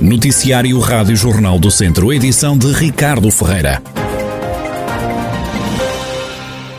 Noticiário Rádio Jornal do Centro, edição de Ricardo Ferreira.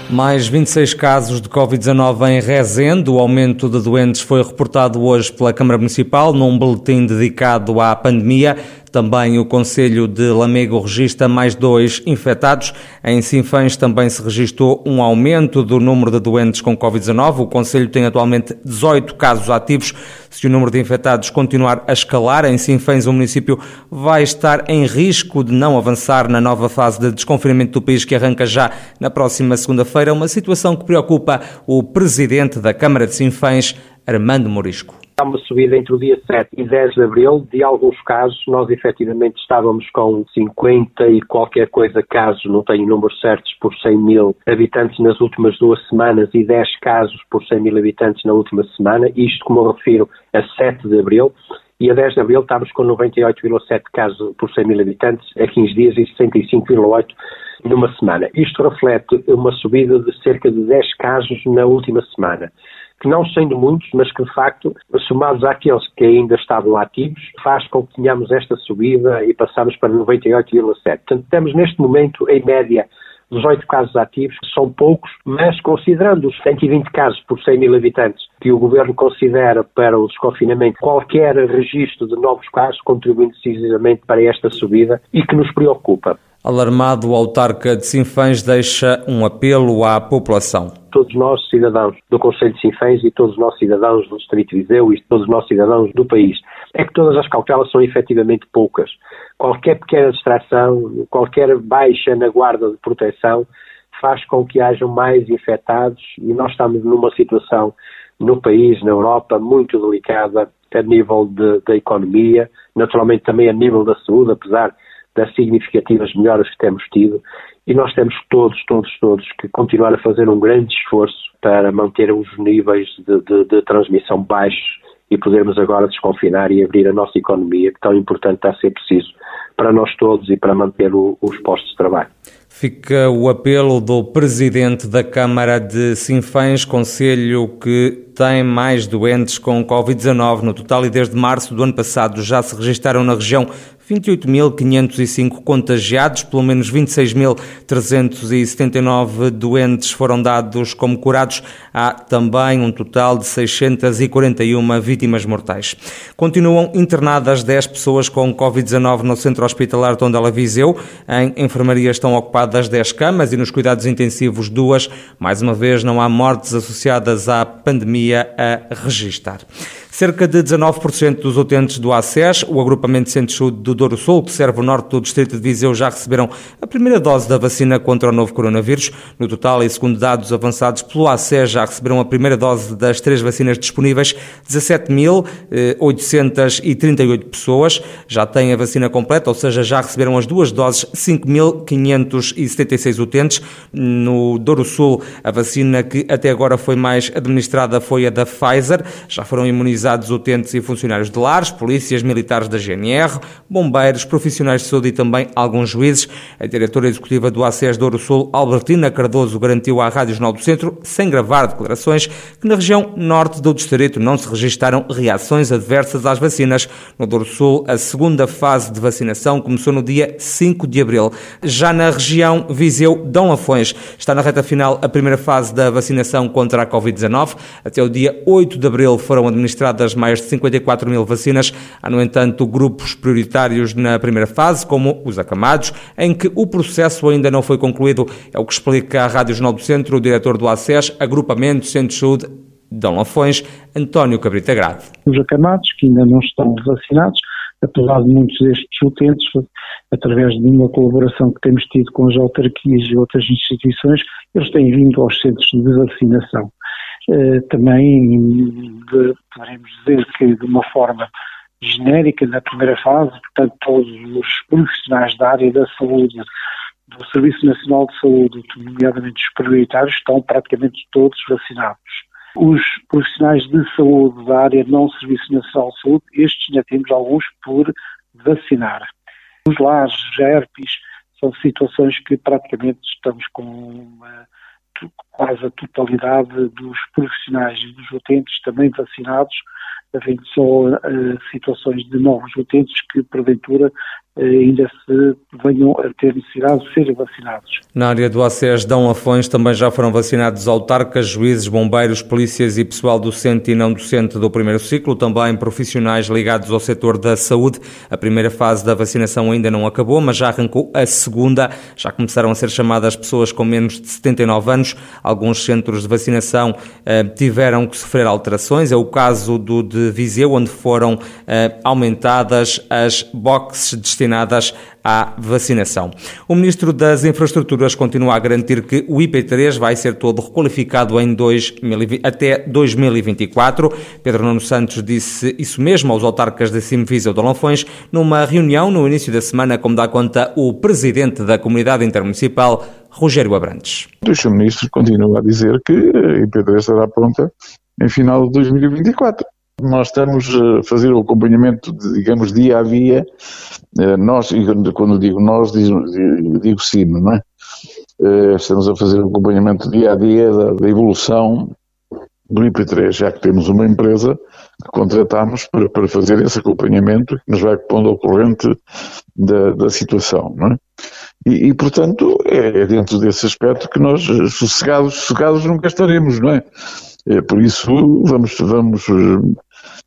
Mais 26 casos de Covid-19 em Rezende. O aumento de doentes foi reportado hoje pela Câmara Municipal num boletim dedicado à pandemia. Também o Conselho de Lamego registra mais dois infectados. Em Sinfãs também se registrou um aumento do número de doentes com Covid-19. O Conselho tem atualmente 18 casos ativos. Se o número de infectados continuar a escalar, em Sinfãs o município vai estar em risco de não avançar na nova fase de desconfinamento do país que arranca já na próxima segunda-feira, uma situação que preocupa o presidente da Câmara de Sinfãs, Armando Morisco. Há uma subida entre o dia 7 e 10 de abril. De alguns casos, nós efetivamente estávamos com 50 e qualquer coisa casos, não tenho números certos, por 100 mil habitantes nas últimas duas semanas e 10 casos por 100 mil habitantes na última semana. Isto, como eu refiro, a 7 de abril. E a 10 de abril estávamos com 98,7 casos por 100 mil habitantes a 15 dias e 65,8 numa semana. Isto reflete uma subida de cerca de 10 casos na última semana que não sendo muitos, mas que de facto, somados àqueles que ainda estavam ativos, faz com que tenhamos esta subida e passamos para 98,7. Portanto, temos neste momento, em média, 18 casos ativos, que são poucos, mas considerando os 120 casos por 100 mil habitantes que o Governo considera para o desconfinamento, qualquer registro de novos casos contribui decisivamente para esta subida e que nos preocupa. Alarmado, o autarca de Sinfãs deixa um apelo à população. Todos nós, cidadãos do Conselho de Sinfãs e todos nós, cidadãos do Distrito de Viseu e todos nós, cidadãos do país, é que todas as cautelas são efetivamente poucas. Qualquer pequena distração, qualquer baixa na guarda de proteção faz com que hajam mais infectados e nós estamos numa situação no país, na Europa, muito delicada a nível da economia, naturalmente também a nível da saúde, apesar das significativas melhoras que temos tido e nós temos todos, todos, todos que continuar a fazer um grande esforço para manter os níveis de, de, de transmissão baixos e podermos agora desconfinar e abrir a nossa economia, que tão importante está a ser preciso para nós todos e para manter o, os postos de trabalho. Fica o apelo do Presidente da Câmara de Sinfãs, Conselho que tem mais doentes com Covid-19 no total e desde março do ano passado já se registaram na região 28.505 contagiados, pelo menos 26.379 doentes foram dados como curados. Há também um total de 641 vítimas mortais. Continuam internadas 10 pessoas com Covid-19 no centro hospitalar Tondela Viseu. Em enfermaria estão ocupadas 10 camas e nos cuidados intensivos duas. Mais uma vez, não há mortes associadas à pandemia a registar. Cerca de 19% dos utentes do ACES, o agrupamento de centro de saúde do Douro Sul, que serve o norte do distrito de Viseu, já receberam a primeira dose da vacina contra o novo coronavírus. No total, e segundo dados avançados pelo ACES, já receberam a primeira dose das três vacinas disponíveis, 17.838 pessoas. Já têm a vacina completa, ou seja, já receberam as duas doses, 5.576 utentes. No Douro Sul, a vacina que até agora foi mais administrada foi a da Pfizer. Já foram imunizados mobilizados utentes e funcionários de lares, polícias, militares da GNR, bombeiros, profissionais de saúde e também alguns juízes. A diretora executiva do ACES Douro Sul, Albertina Cardoso, garantiu à Rádio Jornal do Centro, sem gravar declarações, que na região norte do distrito não se registaram reações adversas às vacinas. No Douro Sul, a segunda fase de vacinação começou no dia 5 de abril. Já na região Viseu, Dom Lafões, está na reta final a primeira fase da vacinação contra a Covid-19. Até o dia 8 de abril foram administradas das mais de 54 mil vacinas. Há, no entanto, grupos prioritários na primeira fase, como os acamados, em que o processo ainda não foi concluído. É o que explica à Rádio Jornal do Centro o diretor do ACES, Agrupamento Centro de Saúde Dão Lafões, António Cabrita Grave. Os acamados, que ainda não estão vacinados, apesar de muitos destes utentes, através de uma colaboração que temos tido com as autarquias e outras instituições, eles têm vindo aos centros de vacinação. Eh, também poderemos dizer que de uma forma genérica na primeira fase, portanto todos os profissionais da área da saúde, do Serviço Nacional de Saúde, nomeadamente os prioritários, estão praticamente todos vacinados. Os profissionais de saúde da área não Serviço Nacional de Saúde, estes ainda temos alguns por vacinar. Os lares, os herpes, são situações que praticamente estamos com uma quase a totalidade dos profissionais e dos utentes também vacinados, havendo só uh, situações de novos utentes que, porventura, ainda se venham a ter necessidade de serem vacinados. Na área do ACES Dão Afões também já foram vacinados autarcas, juízes, bombeiros, polícias e pessoal docente e não docente do primeiro ciclo, também profissionais ligados ao setor da saúde. A primeira fase da vacinação ainda não acabou, mas já arrancou a segunda. Já começaram a ser chamadas pessoas com menos de 79 anos. Alguns centros de vacinação eh, tiveram que sofrer alterações. É o caso do de Viseu, onde foram eh, aumentadas as boxes destinadas destinadas à vacinação. O Ministro das Infraestruturas continua a garantir que o IP3 vai ser todo requalificado em 2020, até 2024. Pedro Nuno Santos disse isso mesmo aos autarcas de Simvisa de Lanfões numa reunião no início da semana, como dá conta o Presidente da Comunidade Intermunicipal, Rogério Abrantes. O. Ministro continua a dizer que a IP3 estará pronta em final de 2024 nós estamos a fazer o acompanhamento, digamos, dia a dia. Eh, nós, quando digo nós, digo, sim, não é? Eh, estamos a fazer o acompanhamento dia a dia da, da evolução do IP3, já que temos uma empresa que contratamos para, para fazer esse acompanhamento que nos vai pondo ao corrente da, da situação, não é? E, e, portanto, é dentro desse aspecto que nós, sossegados, sossegados nunca estaremos, não é? é por isso, vamos, vamos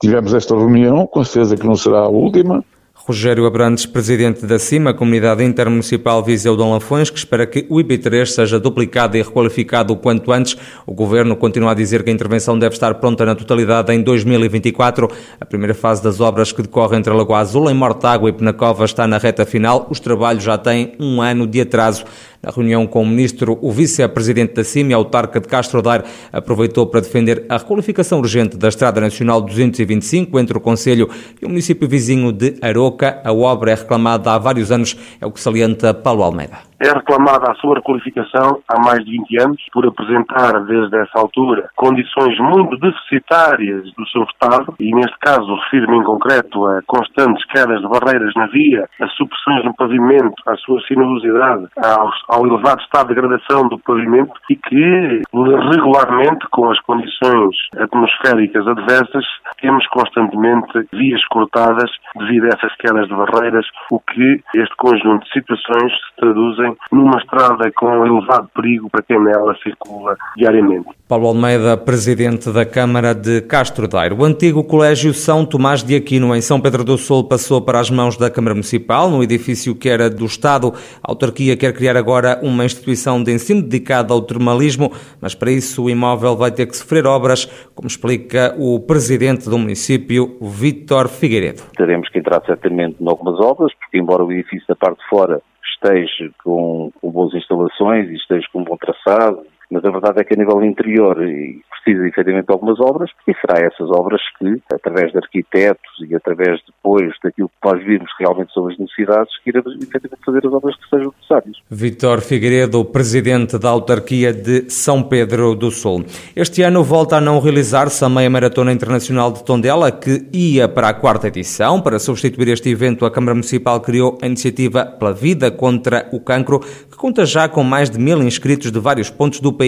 Tivemos esta reunião, com certeza que não será a última. Rogério Abrantes, presidente da CIMA, Comunidade Intermunicipal Viseu de Lafões, que espera que o IP3 seja duplicado e requalificado o quanto antes. O Governo continua a dizer que a intervenção deve estar pronta na totalidade em 2024. A primeira fase das obras que decorre entre a Lagoa Azul, em Mortágua e Penacova está na reta final. Os trabalhos já têm um ano de atraso. Na reunião com o ministro, o vice-presidente da CIM, autarca de Castro Daire, aproveitou para defender a requalificação urgente da Estrada Nacional 225 entre o Conselho e o município vizinho de Aroca. A obra é reclamada há vários anos, é o que salienta Paulo Almeida é reclamada a sua requalificação há mais de 20 anos, por apresentar desde essa altura condições muito deficitárias do seu Estado, e neste caso refiro-me em concreto a constantes quedas de barreiras na via, a supressões no pavimento, à sua sinuosidade, ao, ao elevado estado de degradação do pavimento e que regularmente, com as condições atmosféricas adversas, temos constantemente vias cortadas devido a essas quedas de barreiras, o que este conjunto de situações se traduzem numa estrada com elevado perigo para quem nela circula diariamente. Paulo Almeida, presidente da Câmara de Castro Daire. O antigo Colégio São Tomás de Aquino, em São Pedro do Sul, passou para as mãos da Câmara Municipal, num edifício que era do Estado. A autarquia quer criar agora uma instituição de ensino dedicada ao termalismo, mas para isso o imóvel vai ter que sofrer obras, como explica o presidente do município, Vítor Figueiredo. Teremos que entrar certamente em algumas obras, porque embora o edifício da parte de fora esteja com, com boas instalações e esteja com um bom traçado, mas a verdade é que a nível interior precisa efetivamente de algumas obras e será essas obras que, através de arquitetos e através depois daquilo que nós vimos realmente sobre as necessidades, que iremos efetivamente fazer as obras que sejam necessárias. Vitor Figueiredo, presidente da autarquia de São Pedro do Sul. Este ano volta a não realizar-se a meia maratona internacional de Tondela, que ia para a quarta edição. Para substituir este evento, a Câmara Municipal criou a iniciativa Pela Vida contra o Cancro, que conta já com mais de mil inscritos de vários pontos do país.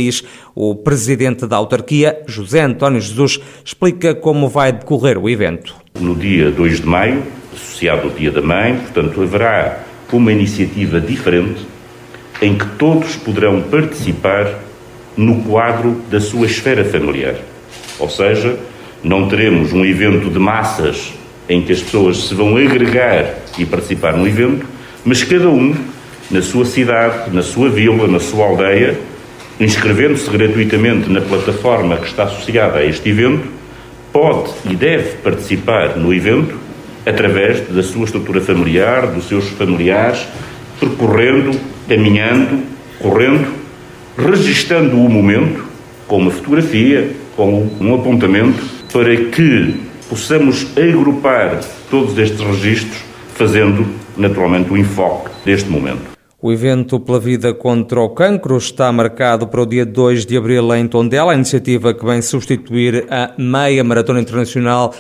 O presidente da autarquia, José António Jesus, explica como vai decorrer o evento. No dia 2 de maio, associado ao Dia da Mãe, portanto, haverá uma iniciativa diferente em que todos poderão participar no quadro da sua esfera familiar. Ou seja, não teremos um evento de massas em que as pessoas se vão agregar e participar no evento, mas cada um, na sua cidade, na sua vila, na sua aldeia, inscrevendo-se gratuitamente na plataforma que está associada a este evento, pode e deve participar no evento através da sua estrutura familiar, dos seus familiares, percorrendo, caminhando, correndo, registando o momento com uma fotografia, com um apontamento, para que possamos agrupar todos estes registros, fazendo naturalmente o enfoque deste momento. O evento Pela Vida contra o Cancro está marcado para o dia 2 de abril em Tondela, a iniciativa que vem substituir a Meia Maratona Internacional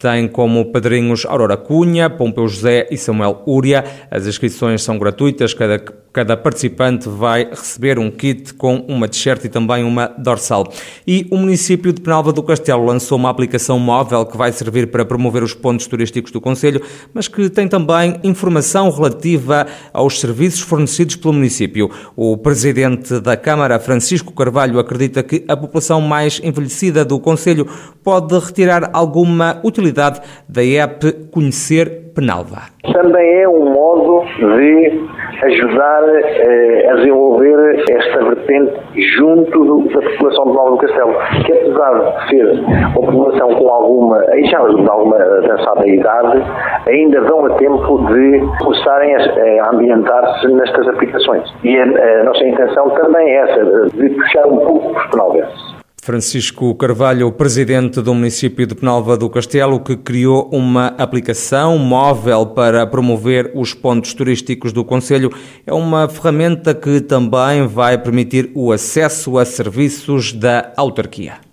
tem como padrinhos Aurora Cunha, Pompeu José e Samuel Úria. As inscrições são gratuitas, cada Cada participante vai receber um kit com uma t-shirt e também uma dorsal. E o município de Penalva do Castelo lançou uma aplicação móvel que vai servir para promover os pontos turísticos do Conselho, mas que tem também informação relativa aos serviços fornecidos pelo município. O presidente da Câmara, Francisco Carvalho, acredita que a população mais envelhecida do Conselho pode retirar alguma utilidade da app Conhecer Penalva. Também é um modo de ajudar eh, a desenvolver esta vertente junto da população de Nova do Castelo, que apesar de ser uma população com alguma, já de alguma avançada idade, ainda dão a tempo de começarem a, a ambientar-se nestas aplicações. E a, a, nossa intenção também é essa, de puxar um pouco os penalvenses. Francisco Carvalho, presidente do município de Penalva do Castelo, que criou uma aplicação móvel para promover os pontos turísticos do Conselho, é uma ferramenta que também vai permitir o acesso a serviços da autarquia.